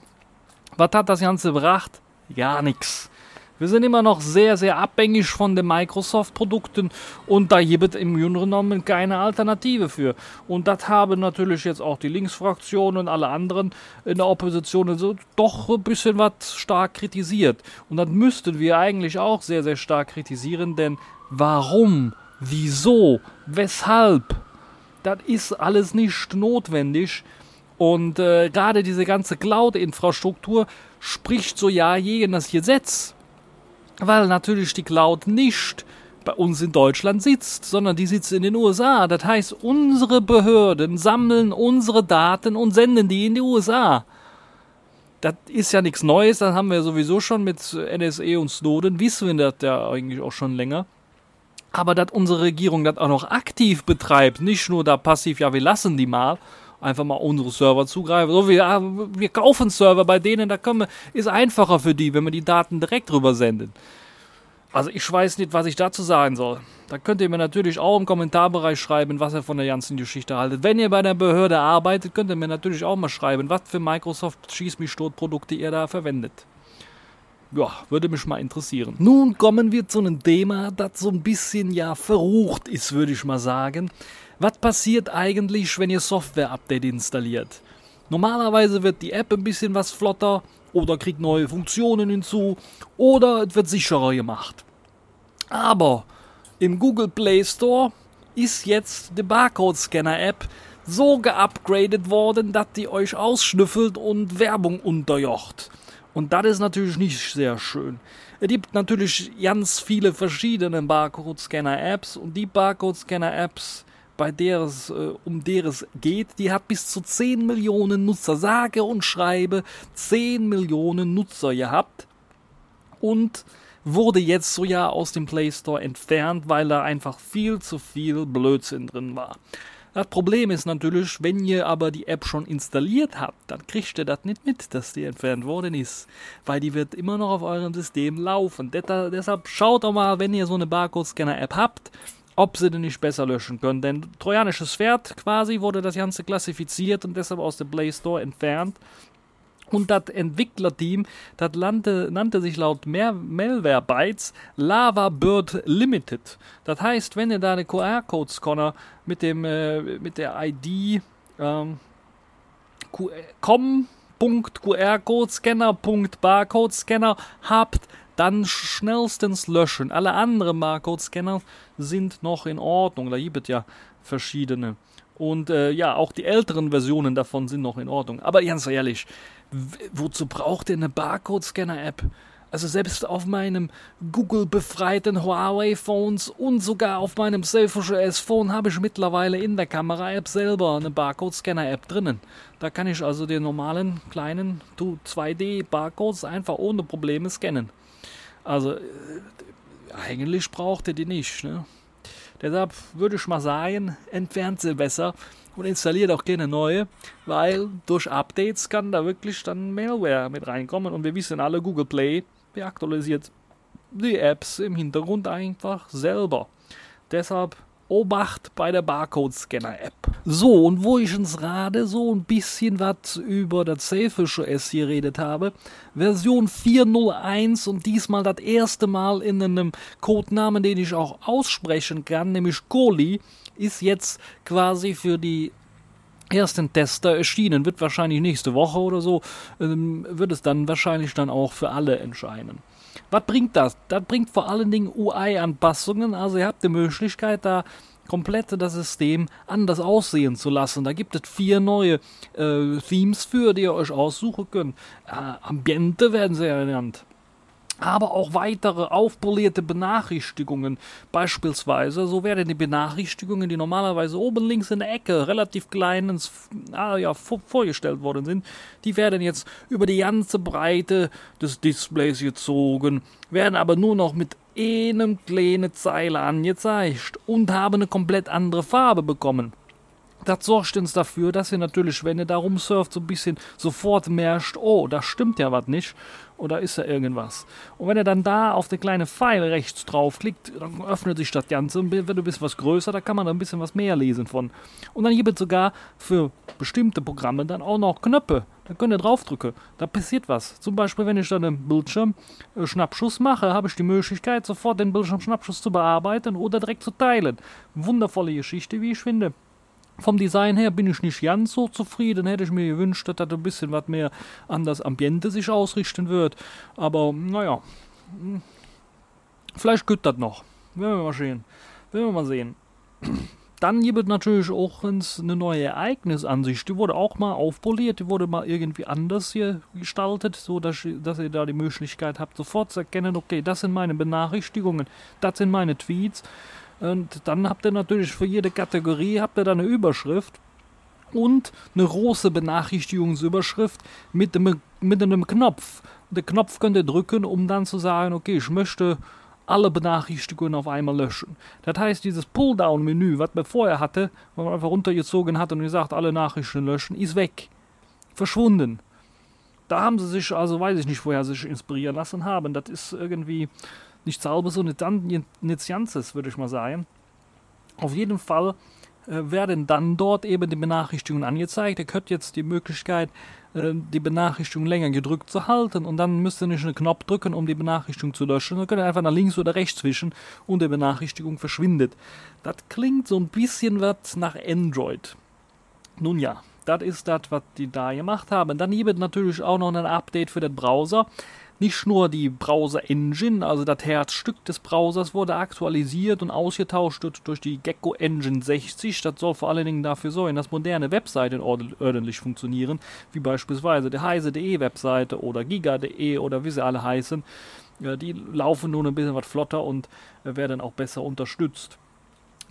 [SPEAKER 1] Was hat das Ganze gebracht? Gar nichts. Wir sind immer noch sehr, sehr abhängig von den Microsoft-Produkten und da gibt es im Grunde keine Alternative für. Und das haben natürlich jetzt auch die Linksfraktion und alle anderen in der Opposition so doch ein bisschen was stark kritisiert. Und das müssten wir eigentlich auch sehr, sehr stark kritisieren, denn warum, wieso, weshalb, das ist alles nicht notwendig. Und äh, gerade diese ganze Cloud-Infrastruktur spricht so ja gegen das Gesetz weil natürlich die Cloud nicht bei uns in Deutschland sitzt, sondern die sitzt in den USA. Das heißt, unsere Behörden sammeln unsere Daten und senden die in die USA. Das ist ja nichts Neues, das haben wir sowieso schon mit NSA und Snowden, wissen wir das ja eigentlich auch schon länger. Aber dass unsere Regierung das auch noch aktiv betreibt, nicht nur da passiv, ja, wir lassen die mal, einfach mal unsere Server zugreifen. So, wir, wir kaufen Server bei denen, da können wir, ist einfacher für die, wenn wir die Daten direkt rüber senden. Also ich weiß nicht, was ich dazu sagen soll. Da könnt ihr mir natürlich auch im Kommentarbereich schreiben, was ihr von der ganzen Geschichte haltet. Wenn ihr bei der Behörde arbeitet, könnt ihr mir natürlich auch mal schreiben, was für Microsoft Schieß mich tot Produkte ihr da verwendet. Ja, würde mich mal interessieren. Nun kommen wir zu einem Thema, das so ein bisschen ja verrucht ist, würde ich mal sagen. Was passiert eigentlich, wenn ihr Software-Update installiert? Normalerweise wird die App ein bisschen was flotter oder kriegt neue Funktionen hinzu oder es wird sicherer gemacht. Aber im Google Play Store ist jetzt die Barcode-Scanner-App so geupgradet worden, dass die euch ausschnüffelt und Werbung unterjocht. Und das ist natürlich nicht sehr schön. Es gibt natürlich ganz viele verschiedene Barcode-Scanner-Apps und die Barcode-Scanner-Apps, bei der es, äh, um der es geht, die hat bis zu 10 Millionen Nutzer, sage und schreibe 10 Millionen Nutzer gehabt. Und wurde jetzt so ja aus dem Play Store entfernt, weil da einfach viel zu viel Blödsinn drin war. Das Problem ist natürlich, wenn ihr aber die App schon installiert habt, dann kriegt ihr das nicht mit, dass die entfernt worden ist, weil die wird immer noch auf eurem System laufen. Deshalb schaut doch mal, wenn ihr so eine Barcode-Scanner-App habt, ob sie den nicht besser löschen können. Denn trojanisches Pferd quasi wurde das Ganze klassifiziert und deshalb aus dem Play Store entfernt. Und das Entwicklerteam, das nannte, nannte sich laut Malware Bytes Lava Bird Limited. Das heißt, wenn ihr da eine QR-Code-Scanner mit äh, mit der ID ähm, com.qrcode-scanner.barcode-scanner habt, dann schnellstens löschen. Alle anderen Barcode-Scanner sind noch in Ordnung. Da gibt es ja verschiedene. Und äh, ja, auch die älteren Versionen davon sind noch in Ordnung. Aber ganz ehrlich, wozu braucht ihr eine Barcode-Scanner-App? Also selbst auf meinem Google-befreiten Huawei-Phones und sogar auf meinem Selfish S-Phone habe ich mittlerweile in der Kamera-App selber eine Barcode-Scanner-App drinnen. Da kann ich also die normalen kleinen 2D-Barcodes einfach ohne Probleme scannen. Also äh, eigentlich braucht ihr die nicht. Ne? Deshalb würde ich mal sagen, entfernt sie besser und installiert auch keine neue, weil durch Updates kann da wirklich dann Malware mit reinkommen und wir wissen alle, Google Play aktualisiert die Apps im Hintergrund einfach selber. Deshalb Obacht bei der Barcode-Scanner-App. So, und wo ich uns gerade so ein bisschen was über das Selfish OS hier redet habe, Version 4.01 und diesmal das erste Mal in einem Codenamen, den ich auch aussprechen kann, nämlich Koli, ist jetzt quasi für die ersten Tester erschienen. Wird wahrscheinlich nächste Woche oder so, ähm, wird es dann wahrscheinlich dann auch für alle entscheiden. Was bringt das? Das bringt vor allen Dingen UI-Anpassungen. Also ihr habt die Möglichkeit, da komplett das System anders aussehen zu lassen. Da gibt es vier neue äh, Themes für, die ihr euch aussuchen könnt. Äh, Ambiente werden sie ja genannt aber auch weitere aufpolierte Benachrichtigungen. Beispielsweise, so werden die Benachrichtigungen, die normalerweise oben links in der Ecke relativ klein ah, ja, vorgestellt worden sind, die werden jetzt über die ganze Breite des Displays gezogen, werden aber nur noch mit einem kleinen Zeile angezeigt und haben eine komplett andere Farbe bekommen das sorgt uns dafür, dass ihr natürlich, wenn ihr da rumsurft, so ein bisschen sofort merkt, oh, da stimmt ja was nicht oder ist da irgendwas. Und wenn ihr dann da auf den kleinen Pfeil rechts draufklickt, dann öffnet sich das Ganze und wenn du bist was größer, da kann man ein bisschen was mehr lesen von. Und dann gibt es sogar für bestimmte Programme dann auch noch Knöpfe. Da könnt ihr draufdrücken. Da passiert was. Zum Beispiel, wenn ich dann einen Bildschirm-Schnappschuss mache, habe ich die Möglichkeit, sofort den Bildschirm-Schnappschuss zu bearbeiten oder direkt zu teilen. Wundervolle Geschichte, wie ich finde. Vom Design her bin ich nicht ganz so zufrieden. Hätte ich mir gewünscht, dass das ein bisschen was mehr an das Ambiente sich ausrichten wird. Aber naja, hm, vielleicht geht das noch. Werden wir mal sehen. Werden wir mal sehen. [clears throat] Dann gibt es natürlich auch eine neue Ereignisansicht. Die wurde auch mal aufpoliert, die wurde mal irgendwie anders hier gestaltet, so dass, dass ihr da die Möglichkeit habt, sofort zu erkennen, okay, das sind meine Benachrichtigungen, das sind meine Tweets. Und dann habt ihr natürlich für jede Kategorie habt ihr dann eine Überschrift und eine große Benachrichtigungsüberschrift mit einem, mit einem Knopf. Den Knopf könnt ihr drücken, um dann zu sagen, okay, ich möchte alle Benachrichtigungen auf einmal löschen. Das heißt, dieses Pulldown-Menü, was man vorher hatte, wo man einfach runtergezogen hat und gesagt, alle Nachrichten löschen, ist weg. Verschwunden. Da haben sie sich, also weiß ich nicht, woher sie sich inspirieren lassen haben. Das ist irgendwie nicht sauber so nichts Ganzes, würde ich mal sagen. Auf jeden Fall äh, werden dann dort eben die Benachrichtigungen angezeigt. Ihr könnt jetzt die Möglichkeit, äh, die Benachrichtigung länger gedrückt zu halten und dann müsst ihr nicht einen Knopf drücken, um die Benachrichtigung zu löschen. Dann könnt ihr einfach nach links oder rechts wischen und die Benachrichtigung verschwindet. Das klingt so ein bisschen was nach Android. Nun ja, das ist das, was die da gemacht haben. Dann gibt es natürlich auch noch ein Update für den Browser. Nicht nur die Browser Engine, also das Herzstück des Browsers, wurde aktualisiert und ausgetauscht durch die Gecko Engine 60. Das soll vor allen Dingen dafür sorgen, dass moderne Webseiten ordentlich funktionieren, wie beispielsweise die heise.de Webseite oder giga.de oder wie sie alle heißen. Die laufen nun ein bisschen was flotter und werden auch besser unterstützt.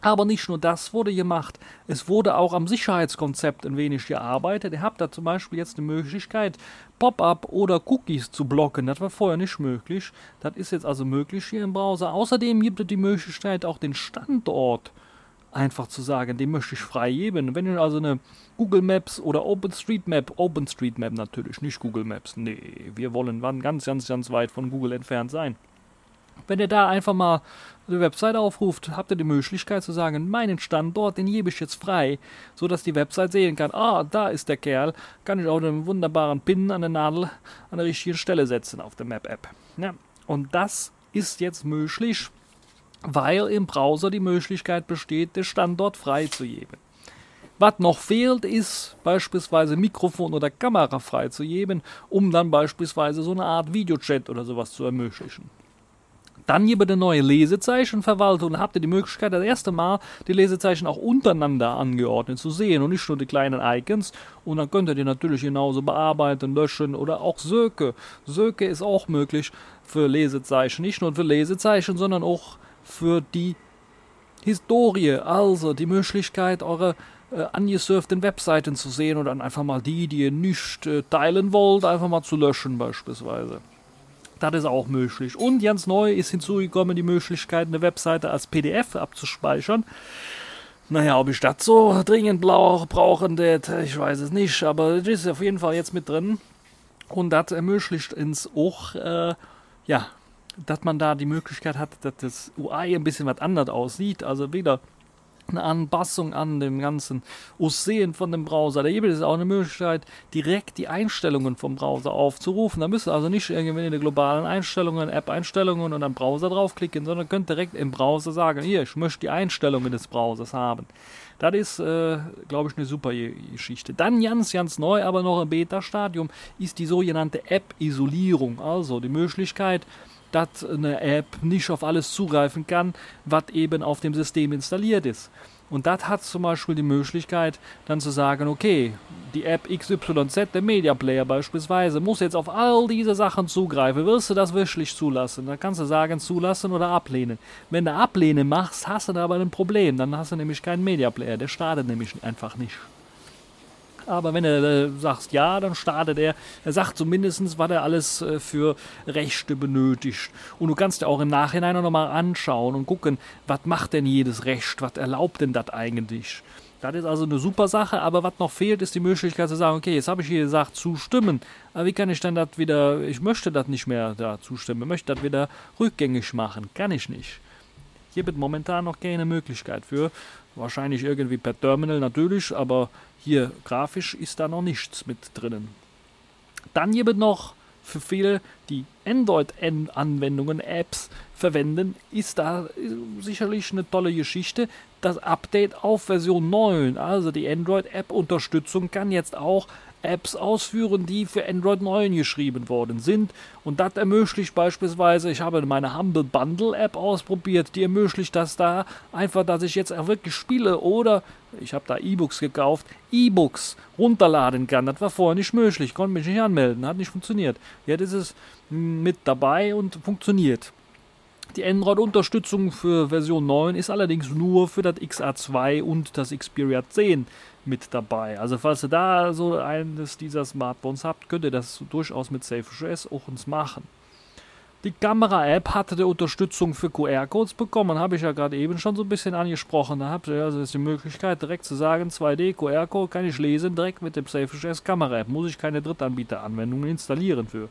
[SPEAKER 1] Aber nicht nur das wurde gemacht, es wurde auch am Sicherheitskonzept ein wenig gearbeitet. Ihr habt da zum Beispiel jetzt die Möglichkeit, Pop-up oder Cookies zu blocken. Das war vorher nicht möglich. Das ist jetzt also möglich hier im Browser. Außerdem gibt es die Möglichkeit, auch den Standort einfach zu sagen, den möchte ich freigeben. Wenn ihr also eine Google Maps oder OpenStreetMap, OpenStreetMap natürlich, nicht Google Maps, nee, wir wollen ganz, ganz, ganz weit von Google entfernt sein. Wenn ihr da einfach mal die Website aufruft, habt ihr die Möglichkeit zu sagen, meinen Standort, den gebe ich jetzt frei, so dass die Website sehen kann, ah, da ist der Kerl, kann ich auch einen wunderbaren Pin an der Nadel an der richtigen Stelle setzen auf der Map-App. Ja, und das ist jetzt möglich, weil im Browser die Möglichkeit besteht, den Standort freizugeben. Was noch fehlt, ist beispielsweise Mikrofon oder Kamera freizugeben, um dann beispielsweise so eine Art Videochat oder sowas zu ermöglichen. Dann gibt es neue Lesezeichenverwaltung. Da habt ihr die Möglichkeit, das erste Mal die Lesezeichen auch untereinander angeordnet zu sehen und nicht nur die kleinen Icons. Und dann könnt ihr die natürlich genauso bearbeiten, löschen oder auch Söke. Söke ist auch möglich für Lesezeichen. Nicht nur für Lesezeichen, sondern auch für die Historie. Also die Möglichkeit, eure äh, angesurften Webseiten zu sehen und dann einfach mal die, die ihr nicht äh, teilen wollt, einfach mal zu löschen beispielsweise. Das ist auch möglich. Und ganz neu ist hinzugekommen die Möglichkeit, eine Webseite als PDF abzuspeichern. Naja, ob ich das so dringend brauche, ich weiß es nicht, aber das ist auf jeden Fall jetzt mit drin. Und das ermöglicht uns auch, äh, ja, dass man da die Möglichkeit hat, dass das UI ein bisschen was anders aussieht. Also wieder eine Anpassung an dem ganzen Aussehen von dem Browser. Da gibt es auch eine Möglichkeit, direkt die Einstellungen vom Browser aufzurufen. Da müsst ihr also nicht irgendwie in die globalen Einstellungen, App-Einstellungen und am Browser draufklicken, sondern könnt direkt im Browser sagen, hier, ich möchte die Einstellungen des Browsers haben. Das ist, äh, glaube ich, eine super Geschichte. Dann ganz, ganz neu, aber noch im Beta-Stadium, ist die sogenannte App-Isolierung. Also die Möglichkeit, dass eine App nicht auf alles zugreifen kann, was eben auf dem System installiert ist. Und das hat zum Beispiel die Möglichkeit, dann zu sagen, okay, die App XYZ, der Media Player beispielsweise, muss jetzt auf all diese Sachen zugreifen. Willst du das wirklich zulassen? Dann kannst du sagen, zulassen oder ablehnen. Wenn du ablehnen machst, hast du da aber ein Problem. Dann hast du nämlich keinen Media Player. Der startet nämlich einfach nicht aber wenn du äh, sagst ja, dann startet er. Er sagt zumindest, was er alles äh, für Rechte benötigt. Und du kannst dir auch im Nachhinein noch mal anschauen und gucken, was macht denn jedes Recht, was erlaubt denn das eigentlich. Das ist also eine super Sache, aber was noch fehlt, ist die Möglichkeit zu sagen, okay, jetzt habe ich hier gesagt, zustimmen, aber wie kann ich dann das wieder, ich möchte das nicht mehr da zustimmen, möchte das wieder rückgängig machen, kann ich nicht. Hier wird momentan noch keine Möglichkeit für. Wahrscheinlich irgendwie per Terminal natürlich, aber hier grafisch ist da noch nichts mit drinnen. Dann gibt es noch für viele, die Android-Anwendungen, Apps verwenden, ist da sicherlich eine tolle Geschichte. Das Update auf Version 9, also die Android-App-Unterstützung, kann jetzt auch Apps ausführen, die für Android 9 geschrieben worden sind. Und das ermöglicht beispielsweise, ich habe meine Humble Bundle App ausprobiert, die ermöglicht das da einfach, dass ich jetzt auch wirklich Spiele oder ich habe da E-Books gekauft, E-Books runterladen kann. Das war vorher nicht möglich, konnte mich nicht anmelden, hat nicht funktioniert. Jetzt ist es mit dabei und funktioniert. Die Android-Unterstützung für Version 9 ist allerdings nur für das XA2 und das Xperia 10 mit dabei. Also falls ihr da so eines dieser Smartphones habt, könnt ihr das durchaus mit SafeOS auch uns machen. Die Kamera-App hatte die Unterstützung für QR-Codes bekommen, habe ich ja gerade eben schon so ein bisschen angesprochen. Da habt ihr also die Möglichkeit, direkt zu sagen, 2D QR-Code kann ich lesen, direkt mit dem Selfish Kamera-App. Muss ich keine Drittanbieter-Anwendungen installieren für.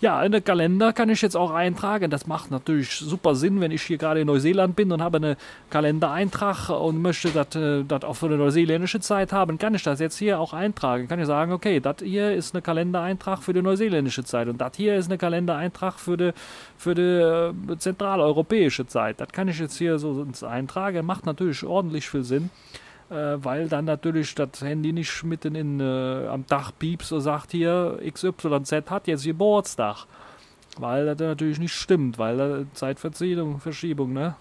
[SPEAKER 1] Ja, in den Kalender kann ich jetzt auch eintragen. Das macht natürlich super Sinn, wenn ich hier gerade in Neuseeland bin und habe einen Kalendereintrag und möchte das äh, auch für eine neuseeländische Zeit haben, kann ich das jetzt hier auch eintragen. Kann ich sagen, okay, das hier ist ein Kalendereintrag für die neuseeländische Zeit und das hier ist ein Kalendereintrag für die, für die äh, zentraleuropäische Zeit. Das kann ich jetzt hier so eintragen. Macht natürlich ordentlich viel Sinn weil dann natürlich das Handy nicht mitten in, äh, am Dach piepst und sagt hier, XYZ hat jetzt Geburtstag. Weil das natürlich nicht stimmt, weil da Zeitverzögerung, Verschiebung, ne?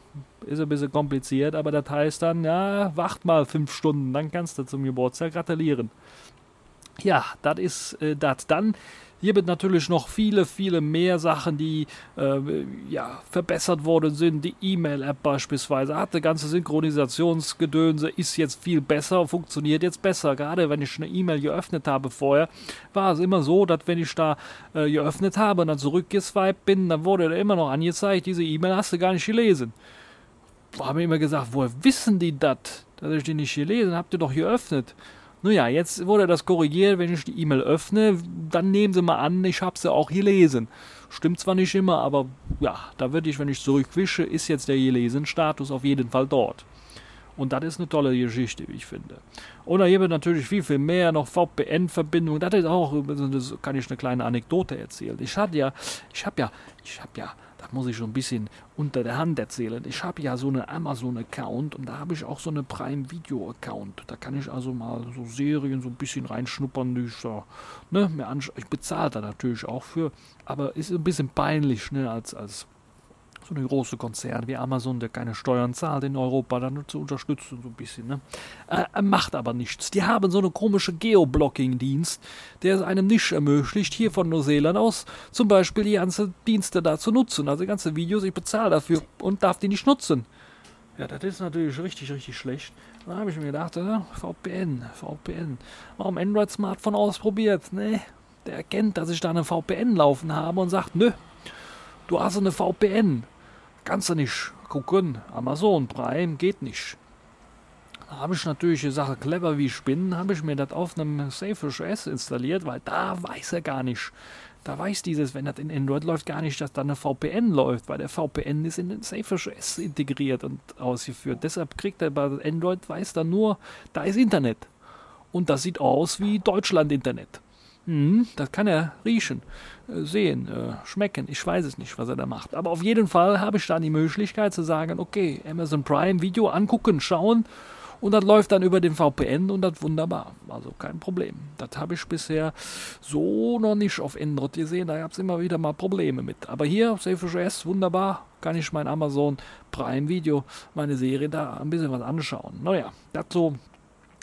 [SPEAKER 1] Ist ein bisschen kompliziert, aber das heißt dann, ja, wacht mal fünf Stunden, dann kannst du zum Geburtstag gratulieren. Ja, das ist äh, das. Dann hier wird natürlich noch viele, viele mehr Sachen, die äh, ja, verbessert worden sind. Die E-Mail-App beispielsweise hatte ganze Synchronisationsgedönse, ist jetzt viel besser, funktioniert jetzt besser. Gerade wenn ich eine E-Mail geöffnet habe vorher, war es immer so, dass wenn ich da äh, geöffnet habe und dann zurückgeswiped bin, dann wurde da immer noch angezeigt, diese E-Mail hast du gar nicht gelesen. Haben immer gesagt, woher wissen die das, dass ich die nicht gelesen habe? Habt ihr doch geöffnet. Naja, jetzt wurde das korrigiert, wenn ich die E-Mail öffne, dann nehmen Sie mal an, ich habe sie auch gelesen. Stimmt zwar nicht immer, aber ja, da würde ich, wenn ich zurückwische, ist jetzt der gelesen-Status auf jeden Fall dort. Und das ist eine tolle Geschichte, wie ich finde. Und da gibt es natürlich viel, viel mehr, noch VPN-Verbindung. Das ist auch, das kann ich eine kleine Anekdote erzählen. Ich hatte ja, ich habe ja, ich habe ja das muss ich schon ein bisschen unter der Hand erzählen. Ich habe ja so einen Amazon-Account und da habe ich auch so einen Prime-Video-Account. Da kann ich also mal so Serien so ein bisschen reinschnuppern, die ich, da, ne, mir Ich bezahle da natürlich auch für, aber ist ein bisschen peinlich, ne, als, als so eine große Konzern wie Amazon, der keine Steuern zahlt in Europa, dann zu unterstützen, so ein bisschen. Ne? Äh, macht aber nichts. Die haben so eine komische Geoblocking-Dienst, der es einem nicht ermöglicht, hier von Neuseeland aus zum Beispiel die ganzen Dienste da zu nutzen. Also die ganzen Videos, ich bezahle dafür und darf die nicht nutzen. Ja, das ist natürlich richtig, richtig schlecht. Da habe ich mir gedacht, äh, VPN, VPN. Warum Android-Smartphone ausprobiert? Ne, der erkennt, dass ich da eine VPN laufen habe und sagt, nö, du hast eine VPN. Kannst du nicht gucken. Amazon Prime geht nicht. Da habe ich natürlich gesagt, clever wie ich bin, habe ich mir das auf einem Safish S installiert, weil da weiß er gar nicht. Da weiß dieses, wenn das in Android läuft, gar nicht, dass da eine VPN läuft, weil der VPN ist in den Safish S integriert und ausgeführt. Deshalb kriegt er bei Android, weiß er nur, da ist Internet. Und das sieht aus wie Deutschland-Internet. Hm, das kann er riechen, sehen, äh, schmecken. Ich weiß es nicht, was er da macht. Aber auf jeden Fall habe ich dann die Möglichkeit zu sagen, okay, Amazon Prime Video angucken, schauen und das läuft dann über den VPN und das wunderbar. Also kein Problem. Das habe ich bisher so noch nicht auf Android gesehen. Da gab es immer wieder mal Probleme mit. Aber hier, SafeOS, wunderbar. Kann ich mein Amazon Prime Video, meine Serie da ein bisschen was anschauen. Naja, das so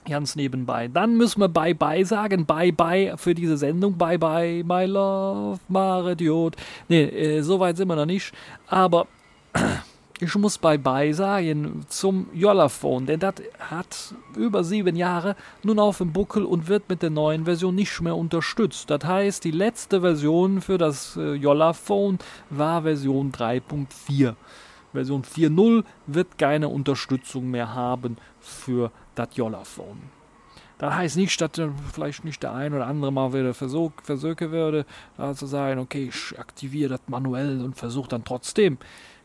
[SPEAKER 1] Ganz nebenbei. Dann müssen wir Bye-Bye sagen. Bye-Bye für diese Sendung. Bye-Bye, my love, Maridiot. Ne, äh, so weit sind wir noch nicht. Aber [clears throat] ich muss Bye-Bye sagen zum Jollaphone, denn das hat über sieben Jahre nun auf dem Buckel und wird mit der neuen Version nicht mehr unterstützt. Das heißt, die letzte Version für das äh, Jollaphone war Version 3.4. Version 4.0 wird keine Unterstützung mehr haben für das Jollaphone. Das heißt nicht, dass vielleicht nicht der ein oder andere mal wieder versuchen würde, da zu sagen, okay, ich aktiviere das manuell und versuche dann trotzdem.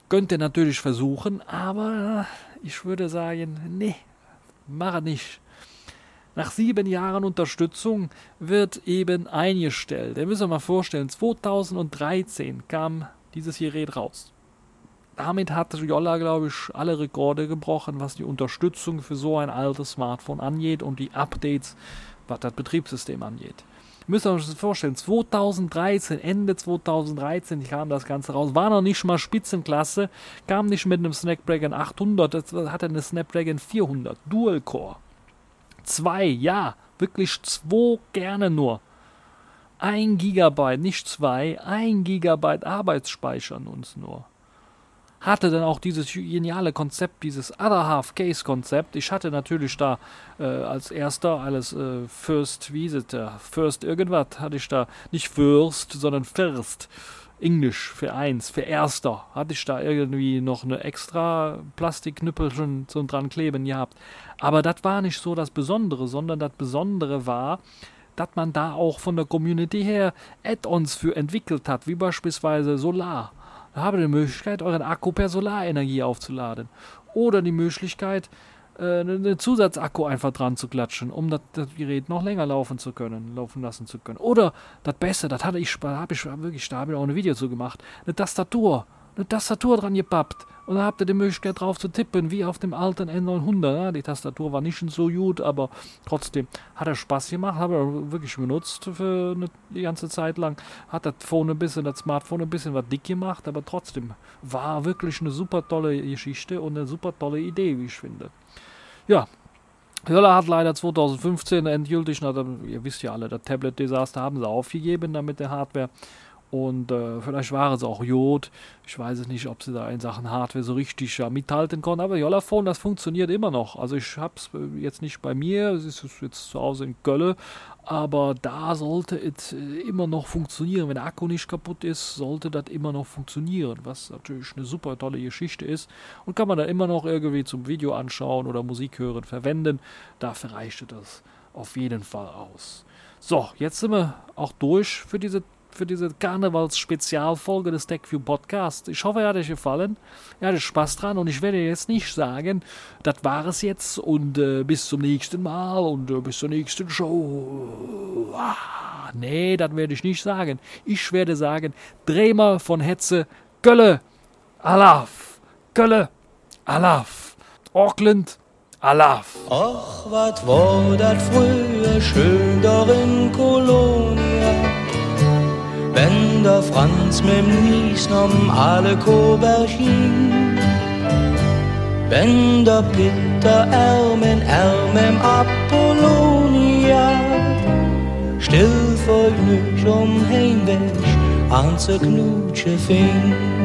[SPEAKER 1] Könnte natürlich versuchen, aber ich würde sagen, nee, mache nicht. Nach sieben Jahren Unterstützung wird eben eingestellt. Ihr müsst euch mal vorstellen, 2013 kam dieses Gerät raus damit hat Jolla, glaube ich, alle Rekorde gebrochen, was die Unterstützung für so ein altes Smartphone angeht und die Updates, was das Betriebssystem angeht. Müsst ihr euch das vorstellen, 2013, Ende 2013 kam das Ganze raus, war noch nicht mal Spitzenklasse, kam nicht mit einem Snapdragon 800, das hatte eine Snapdragon 400, Dual-Core. Zwei, ja, wirklich zwei gerne nur. Ein Gigabyte, nicht zwei, ein Gigabyte Arbeitsspeicher uns nur hatte dann auch dieses geniale Konzept, dieses Other Half Case Konzept. Ich hatte natürlich da äh, als erster alles äh, First Visitor, First irgendwas hatte ich da, nicht First, sondern First Englisch für eins, für erster, hatte ich da irgendwie noch eine extra Plastikknüppel schon so dran kleben gehabt. Aber das war nicht so das Besondere, sondern das Besondere war, dass man da auch von der Community her Add-ons für entwickelt hat, wie beispielsweise Solar. Ihr die Möglichkeit, euren Akku per Solarenergie aufzuladen. Oder die Möglichkeit, äh, einen Zusatzakku einfach dran zu klatschen, um das, das, Gerät noch länger laufen zu können, laufen lassen zu können. Oder das Beste, das hatte ich, habe ich wirklich, da habe auch ein Video zu gemacht, eine Tastatur eine Tastatur dran gepappt. Und dann habt ihr die Möglichkeit drauf zu tippen, wie auf dem alten N900. Ja, die Tastatur war nicht so gut, aber trotzdem hat er Spaß gemacht, habe er wirklich benutzt für eine die ganze Zeit lang. Hat das Phone ein bisschen, das Smartphone ein bisschen was dick gemacht, aber trotzdem war wirklich eine super tolle Geschichte und eine super tolle Idee, wie ich finde. Ja, Höller hat leider 2015 endgültig, na, ihr wisst ja alle, das Tablet-Desaster haben sie aufgegeben damit der Hardware. Und äh, vielleicht war es auch Jod. Ich weiß es nicht, ob sie da in Sachen Hardware so richtig ja, mithalten konnten. Aber Jollaphone, das funktioniert immer noch. Also ich habe es äh, jetzt nicht bei mir, es ist jetzt zu Hause in Gölle. Aber da sollte es äh, immer noch funktionieren. Wenn der Akku nicht kaputt ist, sollte das immer noch funktionieren. Was natürlich eine super tolle Geschichte ist. Und kann man dann immer noch irgendwie zum Video anschauen oder Musik hören verwenden. Dafür reichte das auf jeden Fall aus. So, jetzt sind wir auch durch für diese für diese Karnevals-Spezialfolge des TechView Podcasts. Ich hoffe, er hat euch gefallen. Ihr hattet Spaß dran und ich werde jetzt nicht sagen, das war es jetzt und äh, bis zum nächsten Mal und äh, bis zur nächsten Show. Ah, nee, das werde ich nicht sagen. Ich werde sagen, Bremer von Hetze, Gölle, Alaf, Gölle, Alaf, Auckland, Alaf.
[SPEAKER 2] Och, wat war dat früher schön darin Kolonia wenn der Franz mit dem Nies um alle Koberchen. Wenn der Peter Ermen Ermem Apollonia still vor nüch um Heimweg an zu knutsche fing.